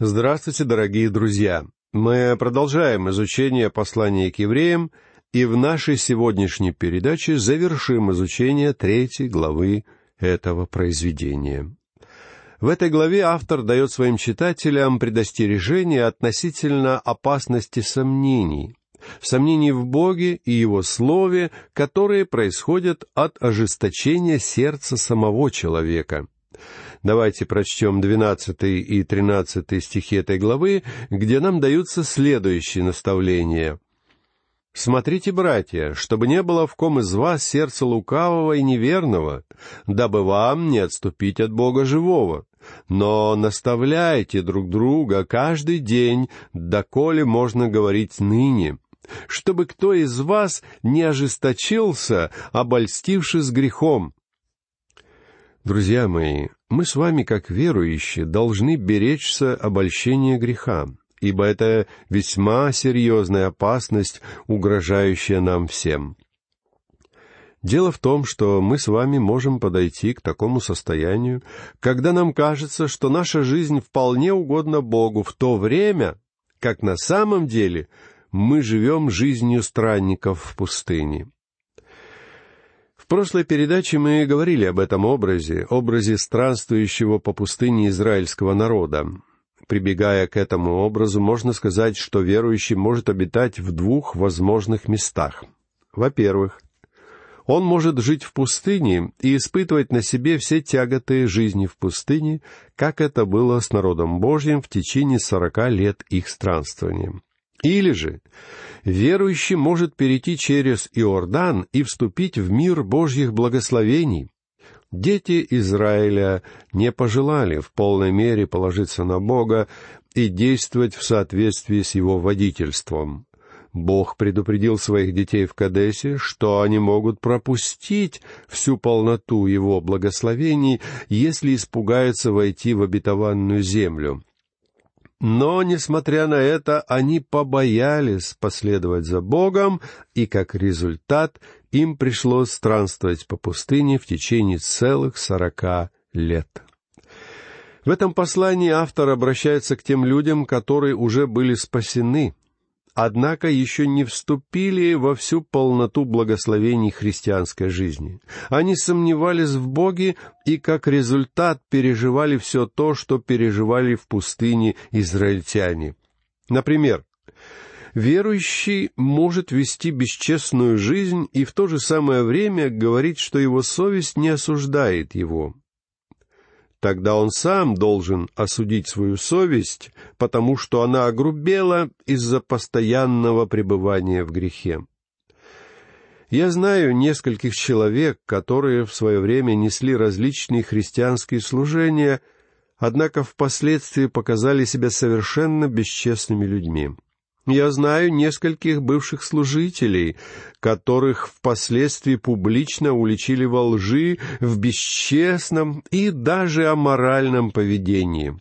Здравствуйте, дорогие друзья! Мы продолжаем изучение послания к евреям, и в нашей сегодняшней передаче завершим изучение третьей главы этого произведения. В этой главе автор дает своим читателям предостережение относительно опасности сомнений, сомнений в Боге и Его Слове, которые происходят от ожесточения сердца самого человека. Давайте прочтем 12 и 13 стихи этой главы, где нам даются следующие наставления. «Смотрите, братья, чтобы не было в ком из вас сердца лукавого и неверного, дабы вам не отступить от Бога живого. Но наставляйте друг друга каждый день, доколе можно говорить ныне, чтобы кто из вас не ожесточился, обольстившись грехом, Друзья мои, мы с вами, как верующие, должны беречься обольщения греха, ибо это весьма серьезная опасность, угрожающая нам всем. Дело в том, что мы с вами можем подойти к такому состоянию, когда нам кажется, что наша жизнь вполне угодна Богу в то время, как на самом деле мы живем жизнью странников в пустыне. В прошлой передаче мы говорили об этом образе, образе странствующего по пустыне израильского народа. Прибегая к этому образу, можно сказать, что верующий может обитать в двух возможных местах. Во-первых, он может жить в пустыне и испытывать на себе все тяготы жизни в пустыне, как это было с народом Божьим в течение сорока лет их странствования. Или же верующий может перейти через Иордан и вступить в мир Божьих благословений. Дети Израиля не пожелали в полной мере положиться на Бога и действовать в соответствии с Его водительством. Бог предупредил своих детей в Кадесе, что они могут пропустить всю полноту Его благословений, если испугаются войти в обетованную землю. Но, несмотря на это, они побоялись последовать за Богом, и как результат им пришлось странствовать по пустыне в течение целых сорока лет. В этом послании автор обращается к тем людям, которые уже были спасены, однако еще не вступили во всю полноту благословений христианской жизни. Они сомневались в Боге и как результат переживали все то, что переживали в пустыне израильтяне. Например, верующий может вести бесчестную жизнь и в то же самое время говорить, что его совесть не осуждает его. Тогда он сам должен осудить свою совесть, потому что она огрубела из-за постоянного пребывания в грехе. Я знаю нескольких человек, которые в свое время несли различные христианские служения, однако впоследствии показали себя совершенно бесчестными людьми. Я знаю нескольких бывших служителей, которых впоследствии публично уличили во лжи, в бесчестном и даже аморальном поведении.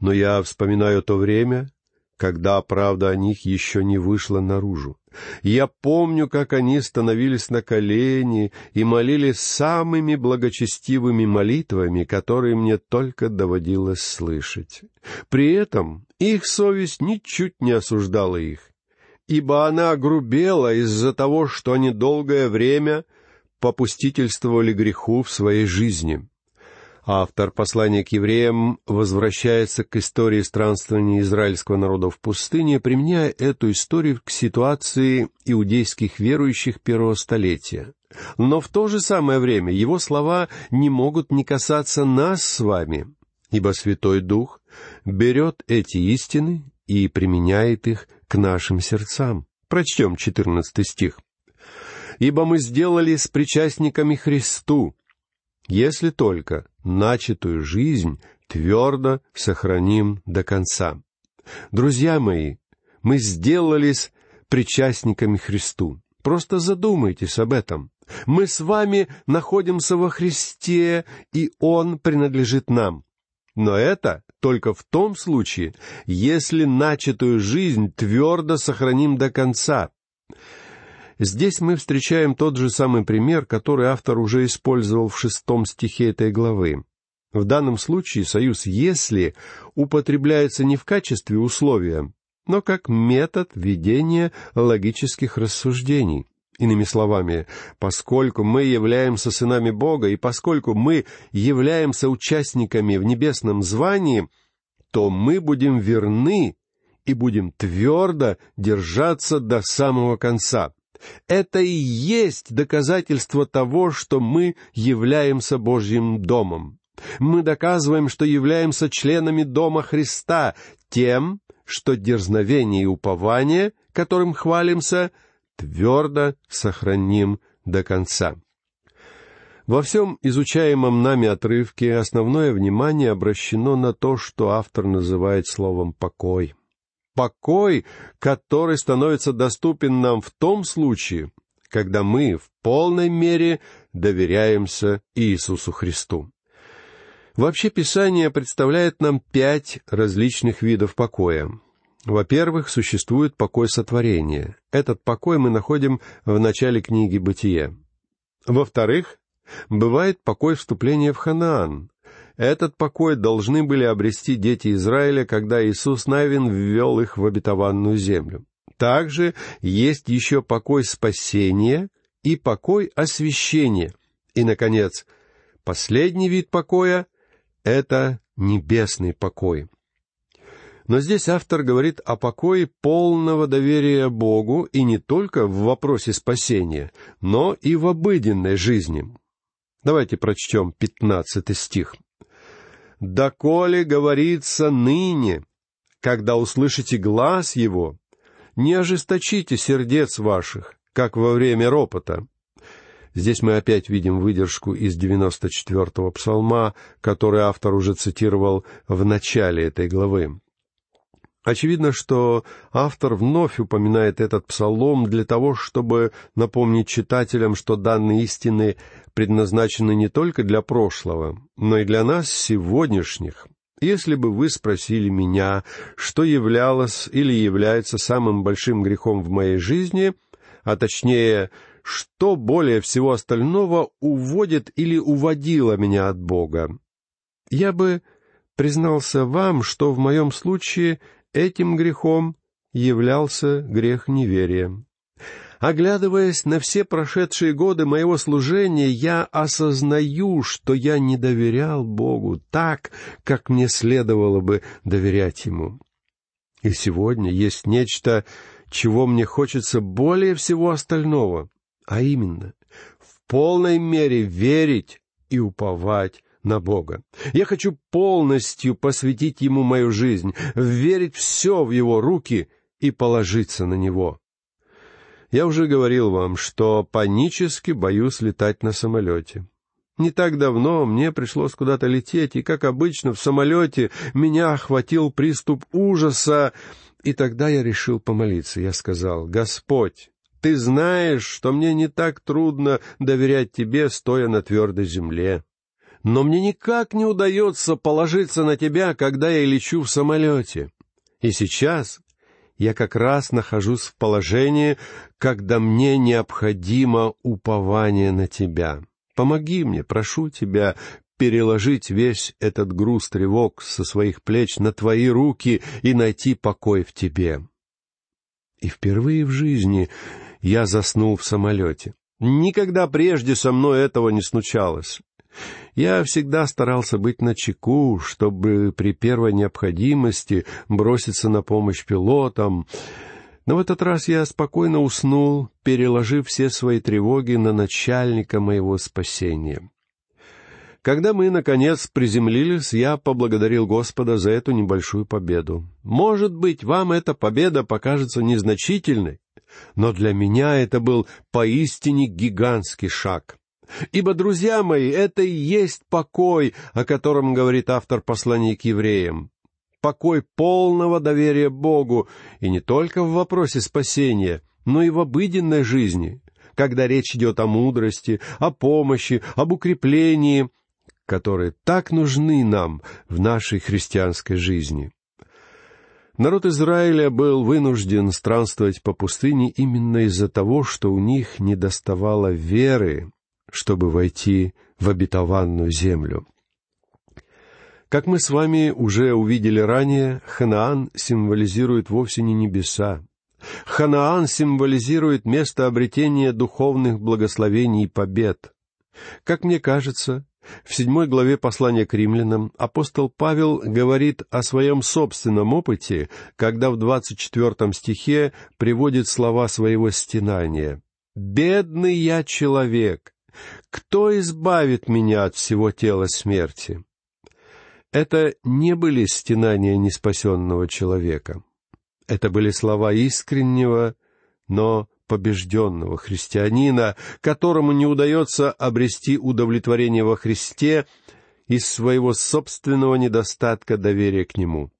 Но я вспоминаю то время, когда правда о них еще не вышла наружу. Я помню, как они становились на колени и молились самыми благочестивыми молитвами, которые мне только доводилось слышать. При этом их совесть ничуть не осуждала их, ибо она огрубела из-за того, что они долгое время попустительствовали греху в своей жизни. Автор послания к евреям возвращается к истории странствования израильского народа в пустыне, применяя эту историю к ситуации иудейских верующих первого столетия. Но в то же самое время его слова не могут не касаться нас с вами, ибо Святой Дух берет эти истины и применяет их к нашим сердцам. Прочтем четырнадцатый стих. «Ибо мы сделались причастниками Христу, если только начатую жизнь твердо сохраним до конца. Друзья мои, мы сделались причастниками Христу. Просто задумайтесь об этом. Мы с вами находимся во Христе, и Он принадлежит нам. Но это только в том случае, если начатую жизнь твердо сохраним до конца. Здесь мы встречаем тот же самый пример, который автор уже использовал в шестом стихе этой главы. В данном случае союз «если» употребляется не в качестве условия, но как метод ведения логических рассуждений. Иными словами, поскольку мы являемся сынами Бога и поскольку мы являемся участниками в небесном звании, то мы будем верны и будем твердо держаться до самого конца. Это и есть доказательство того, что мы являемся Божьим домом. Мы доказываем, что являемся членами Дома Христа тем, что дерзновение и упование, которым хвалимся, твердо сохраним до конца. Во всем изучаемом нами отрывке основное внимание обращено на то, что автор называет словом «покой». Покой, который становится доступен нам в том случае, когда мы в полной мере доверяемся Иисусу Христу. Вообще Писание представляет нам пять различных видов покоя. Во-первых, существует покой сотворения. Этот покой мы находим в начале книги «Бытие». Во-вторых, бывает покой вступления в Ханаан. Этот покой должны были обрести дети Израиля, когда Иисус Навин ввел их в обетованную землю. Также есть еще покой спасения и покой освящения. И, наконец, последний вид покоя это небесный покой. Но здесь автор говорит о покое полного доверия Богу и не только в вопросе спасения, но и в обыденной жизни. Давайте прочтем пятнадцатый стих. «Доколе говорится ныне, когда услышите глаз его, не ожесточите сердец ваших, как во время ропота, Здесь мы опять видим выдержку из 94-го псалма, который автор уже цитировал в начале этой главы. Очевидно, что автор вновь упоминает этот псалом для того, чтобы напомнить читателям, что данные истины предназначены не только для прошлого, но и для нас сегодняшних. Если бы вы спросили меня, что являлось или является самым большим грехом в моей жизни, а точнее, что более всего остального уводит или уводило меня от Бога. Я бы признался вам, что в моем случае этим грехом являлся грех неверия. Оглядываясь на все прошедшие годы моего служения, я осознаю, что я не доверял Богу так, как мне следовало бы доверять Ему. И сегодня есть нечто, чего мне хочется более всего остального а именно в полной мере верить и уповать на Бога. Я хочу полностью посвятить Ему мою жизнь, верить все в Его руки и положиться на Него. Я уже говорил вам, что панически боюсь летать на самолете. Не так давно мне пришлось куда-то лететь, и, как обычно, в самолете меня охватил приступ ужаса, и тогда я решил помолиться. Я сказал, «Господь, ты знаешь, что мне не так трудно доверять тебе, стоя на твердой земле. Но мне никак не удается положиться на тебя, когда я лечу в самолете. И сейчас я как раз нахожусь в положении, когда мне необходимо упование на тебя. Помоги мне, прошу тебя, переложить весь этот груз тревог со своих плеч на твои руки и найти покой в тебе. И впервые в жизни я заснул в самолете. Никогда прежде со мной этого не случалось. Я всегда старался быть начеку, чтобы при первой необходимости броситься на помощь пилотам. Но в этот раз я спокойно уснул, переложив все свои тревоги на начальника моего спасения. Когда мы, наконец, приземлились, я поблагодарил Господа за эту небольшую победу. Может быть, вам эта победа покажется незначительной, но для меня это был поистине гигантский шаг. Ибо, друзья мои, это и есть покой, о котором говорит автор послания к евреям. Покой полного доверия Богу, и не только в вопросе спасения, но и в обыденной жизни, когда речь идет о мудрости, о помощи, об укреплении, которые так нужны нам в нашей христианской жизни. Народ Израиля был вынужден странствовать по пустыне именно из-за того, что у них недоставало веры, чтобы войти в обетованную землю. Как мы с вами уже увидели ранее, Ханаан символизирует вовсе не небеса. Ханаан символизирует место обретения духовных благословений и побед. Как мне кажется, в седьмой главе послания к римлянам апостол Павел говорит о своем собственном опыте, когда в двадцать четвертом стихе приводит слова своего стенания. «Бедный я человек! Кто избавит меня от всего тела смерти?» Это не были стенания неспасенного человека. Это были слова искреннего, но побежденного христианина, которому не удается обрести удовлетворение во Христе из своего собственного недостатка доверия к Нему.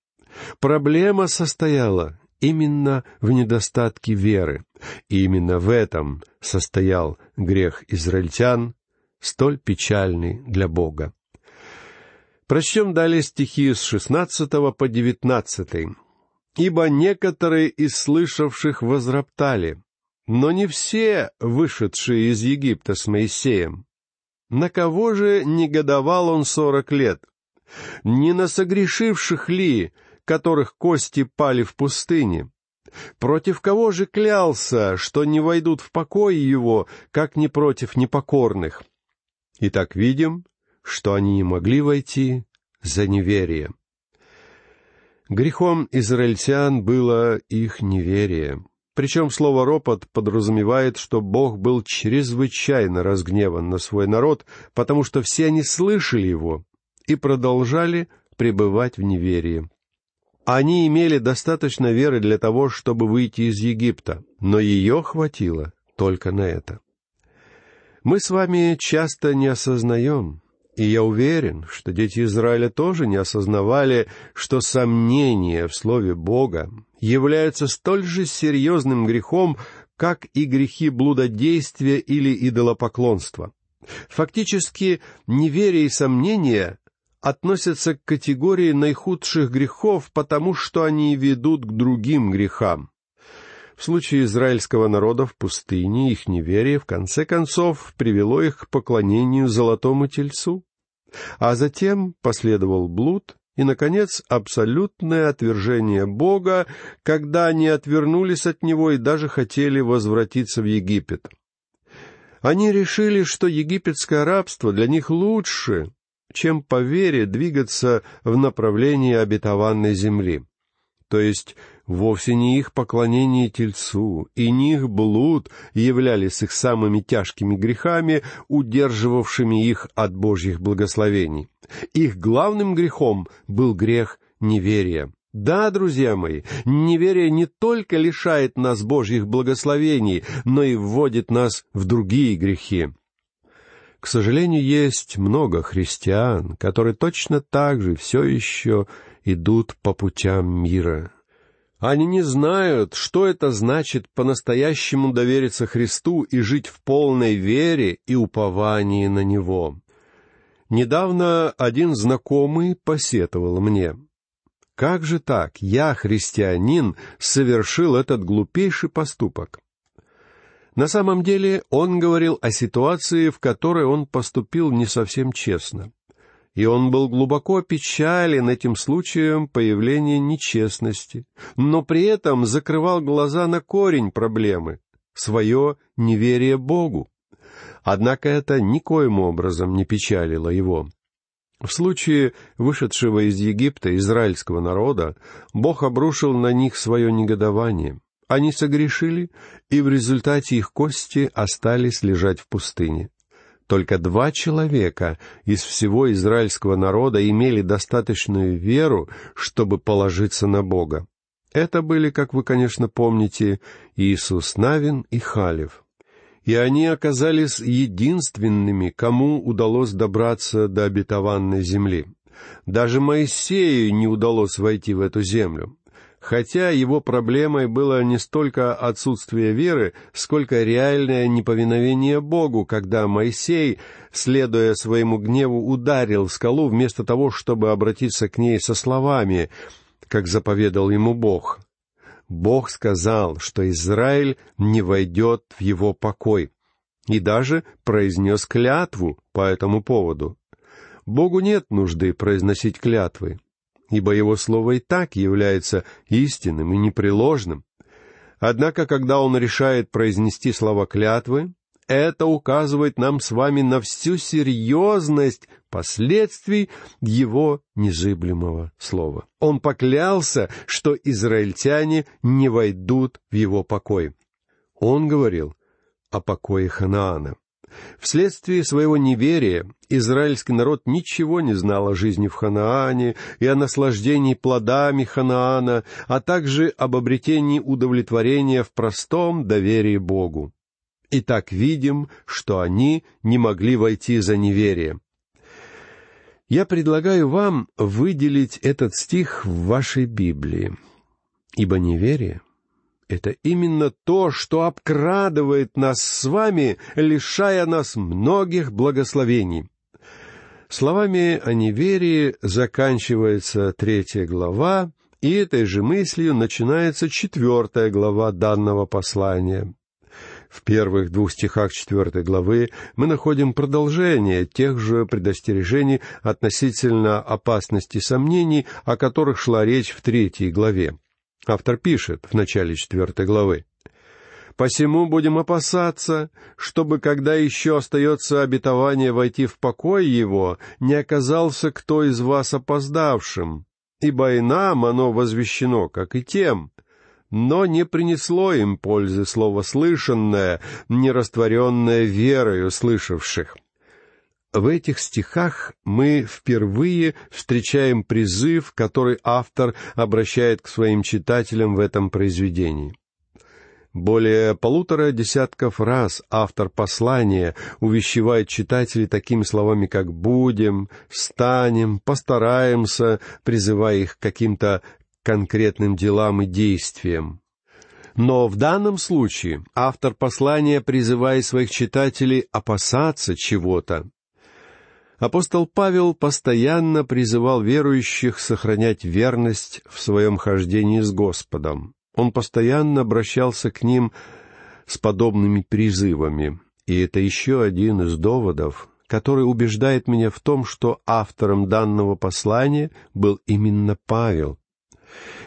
Проблема состояла именно в недостатке веры, и именно в этом состоял грех израильтян, столь печальный для Бога. Прочтем далее стихи с шестнадцатого по девятнадцатый. «Ибо некоторые из слышавших возроптали, но не все вышедшие из Египта с Моисеем. На кого же негодовал он сорок лет? Не на согрешивших ли, которых кости пали в пустыне? Против кого же клялся, что не войдут в покой его, как не против непокорных? Итак, видим, что они не могли войти за неверие. Грехом израильтян было их неверие. Причем слово «ропот» подразумевает, что Бог был чрезвычайно разгневан на свой народ, потому что все они слышали его и продолжали пребывать в неверии. Они имели достаточно веры для того, чтобы выйти из Египта, но ее хватило только на это. Мы с вами часто не осознаем, и я уверен, что дети Израиля тоже не осознавали, что сомнение в Слове Бога являются столь же серьезным грехом, как и грехи блудодействия или идолопоклонства. Фактически, неверие и сомнение относятся к категории наихудших грехов, потому что они ведут к другим грехам. В случае израильского народа в пустыне их неверие, в конце концов, привело их к поклонению золотому тельцу. А затем последовал блуд и, наконец, абсолютное отвержение Бога, когда они отвернулись от Него и даже хотели возвратиться в Египет. Они решили, что египетское рабство для них лучше, чем по вере двигаться в направлении обетованной земли. То есть вовсе не их поклонение Тельцу и не их блуд являлись их самыми тяжкими грехами, удерживавшими их от Божьих благословений. Их главным грехом был грех неверия. Да, друзья мои, неверие не только лишает нас Божьих благословений, но и вводит нас в другие грехи. К сожалению, есть много христиан, которые точно так же все еще идут по путям мира. Они не знают, что это значит по-настоящему довериться Христу и жить в полной вере и уповании на Него. Недавно один знакомый посетовал мне. «Как же так? Я, христианин, совершил этот глупейший поступок». На самом деле он говорил о ситуации, в которой он поступил не совсем честно и он был глубоко опечален этим случаем появления нечестности, но при этом закрывал глаза на корень проблемы — свое неверие Богу. Однако это никоим образом не печалило его. В случае вышедшего из Египта израильского народа Бог обрушил на них свое негодование. Они согрешили, и в результате их кости остались лежать в пустыне. Только два человека из всего израильского народа имели достаточную веру, чтобы положиться на Бога. Это были, как вы, конечно, помните, Иисус Навин и Халев. И они оказались единственными, кому удалось добраться до обетованной земли. Даже Моисею не удалось войти в эту землю хотя его проблемой было не столько отсутствие веры, сколько реальное неповиновение Богу, когда Моисей, следуя своему гневу, ударил скалу вместо того, чтобы обратиться к ней со словами, как заповедал ему Бог. Бог сказал, что Израиль не войдет в его покой, и даже произнес клятву по этому поводу. Богу нет нужды произносить клятвы, ибо Его Слово и так является истинным и непреложным. Однако, когда Он решает произнести слова клятвы, это указывает нам с вами на всю серьезность последствий его незыблемого слова. Он поклялся, что израильтяне не войдут в его покой. Он говорил о покое Ханаана. Вследствие своего неверия израильский народ ничего не знал о жизни в Ханаане и о наслаждении плодами Ханаана, а также об обретении удовлетворения в простом доверии Богу. И так видим, что они не могли войти за неверие. Я предлагаю вам выделить этот стих в вашей Библии, ибо неверие — это именно то, что обкрадывает нас с вами, лишая нас многих благословений. Словами о неверии заканчивается третья глава, и этой же мыслью начинается четвертая глава данного послания. В первых двух стихах четвертой главы мы находим продолжение тех же предостережений относительно опасности сомнений, о которых шла речь в третьей главе. Автор пишет в начале четвертой главы. «Посему будем опасаться, чтобы, когда еще остается обетование войти в покой его, не оказался кто из вас опоздавшим, ибо и нам оно возвещено, как и тем, но не принесло им пользы слово слышанное, не растворенное верою слышавших. В этих стихах мы впервые встречаем призыв, который автор обращает к своим читателям в этом произведении. Более полутора десятков раз автор послания увещевает читателей такими словами, как «будем», «станем», «постараемся», призывая их к каким-то конкретным делам и действиям. Но в данном случае автор послания призывает своих читателей опасаться чего-то. Апостол Павел постоянно призывал верующих сохранять верность в своем хождении с Господом. Он постоянно обращался к ним с подобными призывами. И это еще один из доводов, который убеждает меня в том, что автором данного послания был именно Павел.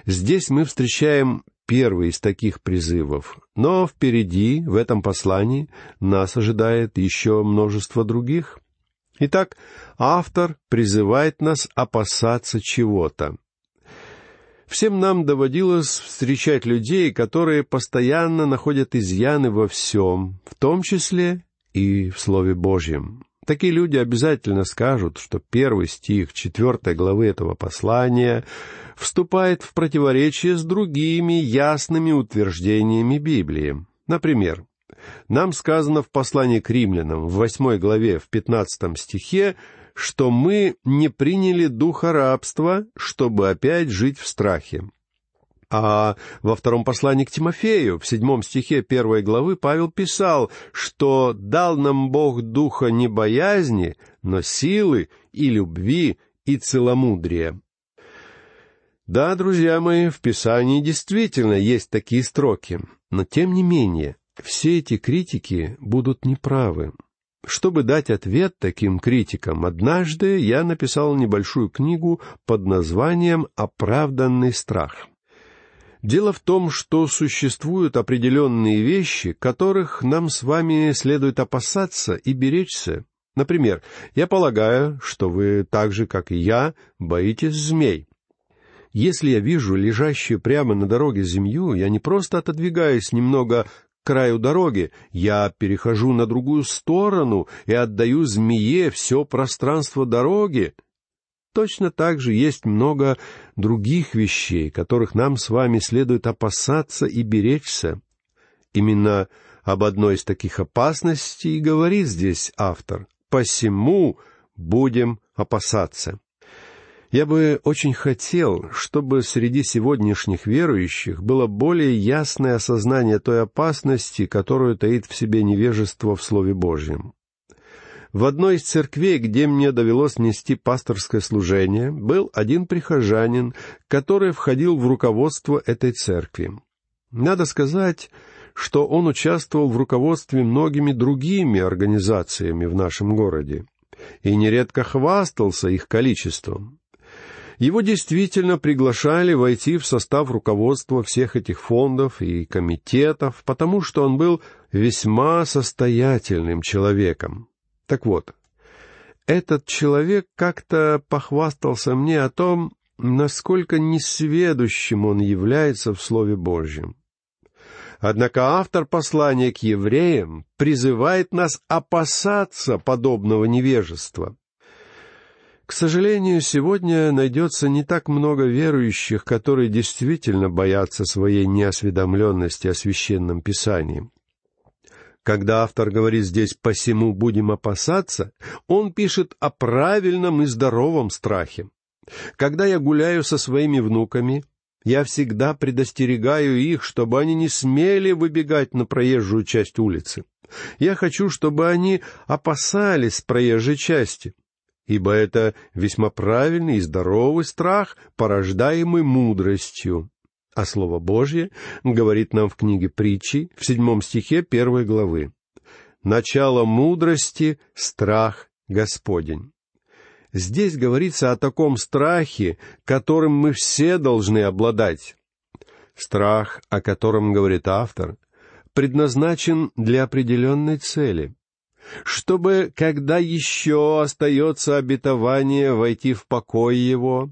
Здесь мы встречаем первый из таких призывов, но впереди, в этом послании, нас ожидает еще множество других. Итак, автор призывает нас опасаться чего-то. Всем нам доводилось встречать людей, которые постоянно находят изъяны во всем, в том числе и в Слове Божьем. Такие люди обязательно скажут, что первый стих четвертой главы этого послания вступает в противоречие с другими ясными утверждениями Библии. Например, нам сказано в послании к римлянам в восьмой главе в пятнадцатом стихе, что мы не приняли духа рабства, чтобы опять жить в страхе. А во втором послании к Тимофею, в седьмом стихе первой главы, Павел писал, что «дал нам Бог духа не боязни, но силы и любви и целомудрия». Да, друзья мои, в Писании действительно есть такие строки, но тем не менее, все эти критики будут неправы. Чтобы дать ответ таким критикам, однажды я написал небольшую книгу под названием «Оправданный страх». Дело в том, что существуют определенные вещи, которых нам с вами следует опасаться и беречься. Например, я полагаю, что вы так же, как и я, боитесь змей. Если я вижу лежащую прямо на дороге змею, я не просто отодвигаюсь немного краю дороги, я перехожу на другую сторону и отдаю змее все пространство дороги — Точно так же есть много других вещей, которых нам с вами следует опасаться и беречься. Именно об одной из таких опасностей и говорит здесь автор. «Посему будем опасаться». Я бы очень хотел, чтобы среди сегодняшних верующих было более ясное осознание той опасности, которую таит в себе невежество в Слове Божьем. В одной из церквей, где мне довелось нести пасторское служение, был один прихожанин, который входил в руководство этой церкви. Надо сказать, что он участвовал в руководстве многими другими организациями в нашем городе. и нередко хвастался их количеством. Его действительно приглашали войти в состав руководства всех этих фондов и комитетов, потому что он был весьма состоятельным человеком. Так вот, этот человек как-то похвастался мне о том, насколько несведущим он является в Слове Божьем. Однако автор послания к евреям призывает нас опасаться подобного невежества. К сожалению, сегодня найдется не так много верующих, которые действительно боятся своей неосведомленности о священном писании. Когда автор говорит здесь «посему будем опасаться», он пишет о правильном и здоровом страхе. Когда я гуляю со своими внуками, я всегда предостерегаю их, чтобы они не смели выбегать на проезжую часть улицы. Я хочу, чтобы они опасались проезжей части, ибо это весьма правильный и здоровый страх, порождаемый мудростью. А Слово Божье говорит нам в книге притчи в седьмом стихе первой главы. «Начало мудрости — страх Господень». Здесь говорится о таком страхе, которым мы все должны обладать. Страх, о котором говорит автор, предназначен для определенной цели чтобы, когда еще остается обетование войти в покой его,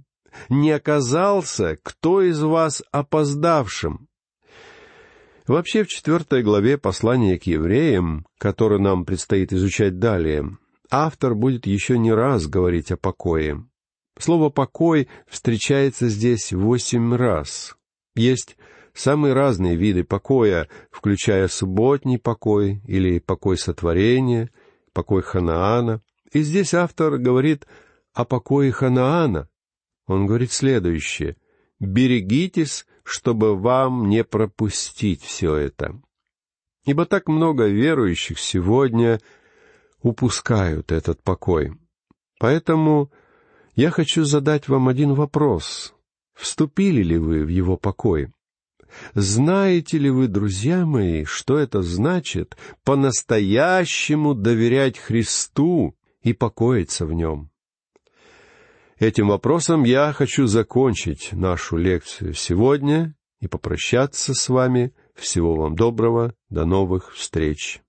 не оказался кто из вас опоздавшим. Вообще, в четвертой главе послания к евреям, которое нам предстоит изучать далее, автор будет еще не раз говорить о покое. Слово «покой» встречается здесь восемь раз. Есть самые разные виды покоя, включая субботний покой или покой сотворения, покой Ханаана. И здесь автор говорит о покое Ханаана. Он говорит следующее. «Берегитесь, чтобы вам не пропустить все это». Ибо так много верующих сегодня упускают этот покой. Поэтому я хочу задать вам один вопрос. Вступили ли вы в его покой? Знаете ли вы, друзья мои, что это значит по-настоящему доверять Христу и покоиться в Нем? Этим вопросом я хочу закончить нашу лекцию сегодня и попрощаться с вами. Всего вам доброго, до новых встреч.